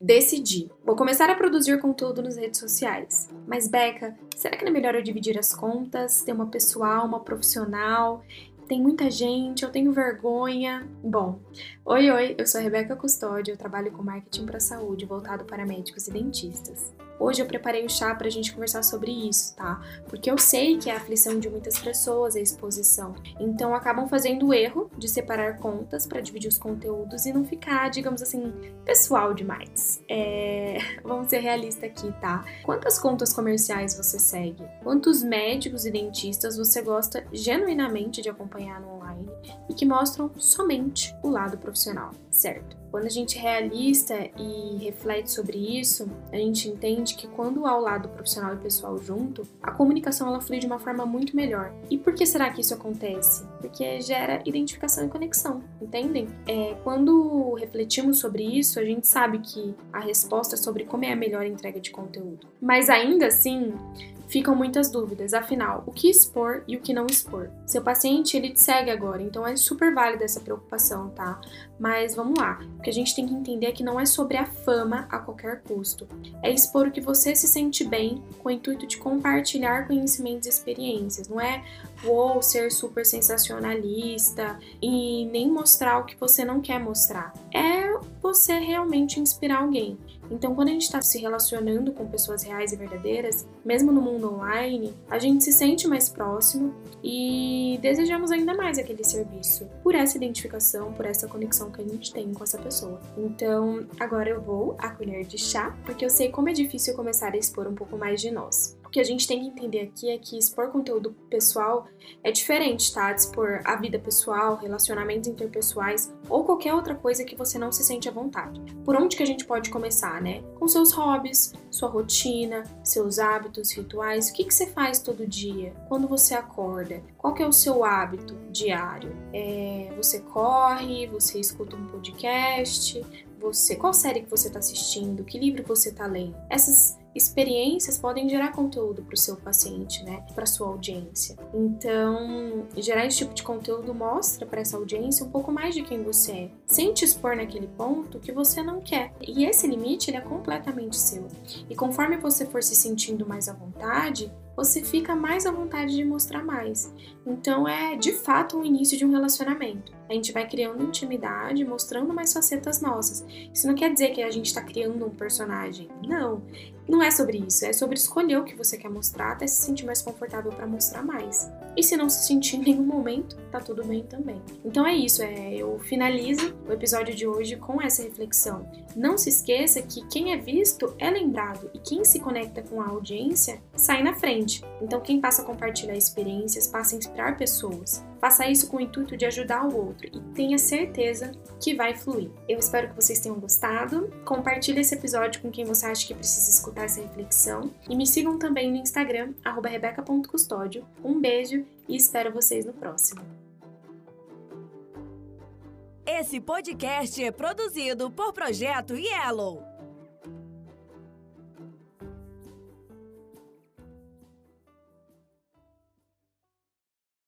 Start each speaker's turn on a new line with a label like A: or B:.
A: Decidi. Vou começar a produzir conteúdo nas redes sociais. Mas, Beca, será que não é melhor eu dividir as contas? Ter uma pessoal, uma profissional? Tem muita gente, eu tenho vergonha. Bom, oi, oi, eu sou a Rebeca Custódio, eu trabalho com marketing para saúde voltado para médicos e dentistas. Hoje eu preparei o chá para a gente conversar sobre isso, tá? Porque eu sei que é a aflição de muitas pessoas a exposição. Então acabam fazendo o erro de separar contas para dividir os conteúdos e não ficar, digamos assim, pessoal demais. É... Vamos ser realistas aqui, tá? Quantas contas comerciais você segue? Quantos médicos e dentistas você gosta genuinamente de acompanhar no online e que mostram somente o lado profissional, certo? Quando a gente é realista e reflete sobre isso, a gente entende que quando há o lado profissional e pessoal junto, a comunicação ela flui de uma forma muito melhor. E por que será que isso acontece? Porque gera identificação e conexão, entendem? É, quando refletimos sobre isso, a gente sabe que a resposta é sobre como é a melhor entrega de conteúdo. Mas ainda assim, ficam muitas dúvidas. Afinal, o que expor e o que não expor? Seu paciente, ele te segue agora, então é super válida essa preocupação, tá? Mas vamos lá. O que a gente tem que entender é que não é sobre a fama a qualquer custo. É expor o que você se sente bem com o intuito de compartilhar conhecimentos e experiências. Não é ou ser super sensacionalista e nem mostrar o que você não quer mostrar. É você realmente inspirar alguém. Então, quando a gente está se relacionando com pessoas reais e verdadeiras, mesmo no mundo online, a gente se sente mais próximo e desejamos ainda mais aquele serviço por essa identificação, por essa conexão que a gente tem com essa pessoa. Então, agora eu vou a colher de chá, porque eu sei como é difícil começar a expor um pouco mais de nós. O que a gente tem que entender aqui é que expor conteúdo pessoal é diferente, tá? De expor a vida pessoal, relacionamentos interpessoais ou qualquer outra coisa que você não se sente à vontade. Por onde que a gente pode começar, né? Com seus hobbies, sua rotina, seus hábitos, rituais. O que, que você faz todo dia? Quando você acorda? Qual que é o seu hábito diário? É, você corre? Você escuta um podcast? Você, qual série que você está assistindo? Que livro você está lendo? Essas experiências podem gerar conteúdo para o seu paciente, né, para sua audiência. Então, gerar esse tipo de conteúdo mostra para essa audiência um pouco mais de quem você é, sem te expor naquele ponto que você não quer. E esse limite ele é completamente seu. E conforme você for se sentindo mais à vontade, você fica mais à vontade de mostrar mais. Então é de fato o início de um relacionamento. A gente vai criando intimidade, mostrando mais facetas nossas. Isso não quer dizer que a gente está criando um personagem. Não. Não é sobre isso, é sobre escolher o que você quer mostrar até se sentir mais confortável para mostrar mais. E se não se sentir em nenhum momento, tá tudo bem também. Então é isso, é, eu finalizo o episódio de hoje com essa reflexão. Não se esqueça que quem é visto é lembrado e quem se conecta com a audiência sai na frente. Então quem passa a compartilhar experiências, passa a inspirar pessoas. Faça isso com o intuito de ajudar o outro e tenha certeza que vai fluir. Eu espero que vocês tenham gostado. Compartilhe esse episódio com quem você acha que precisa escutar essa reflexão e me sigam também no Instagram @rebeca.custódio. Um beijo e espero vocês no próximo.
B: Esse podcast é produzido por Projeto Yellow.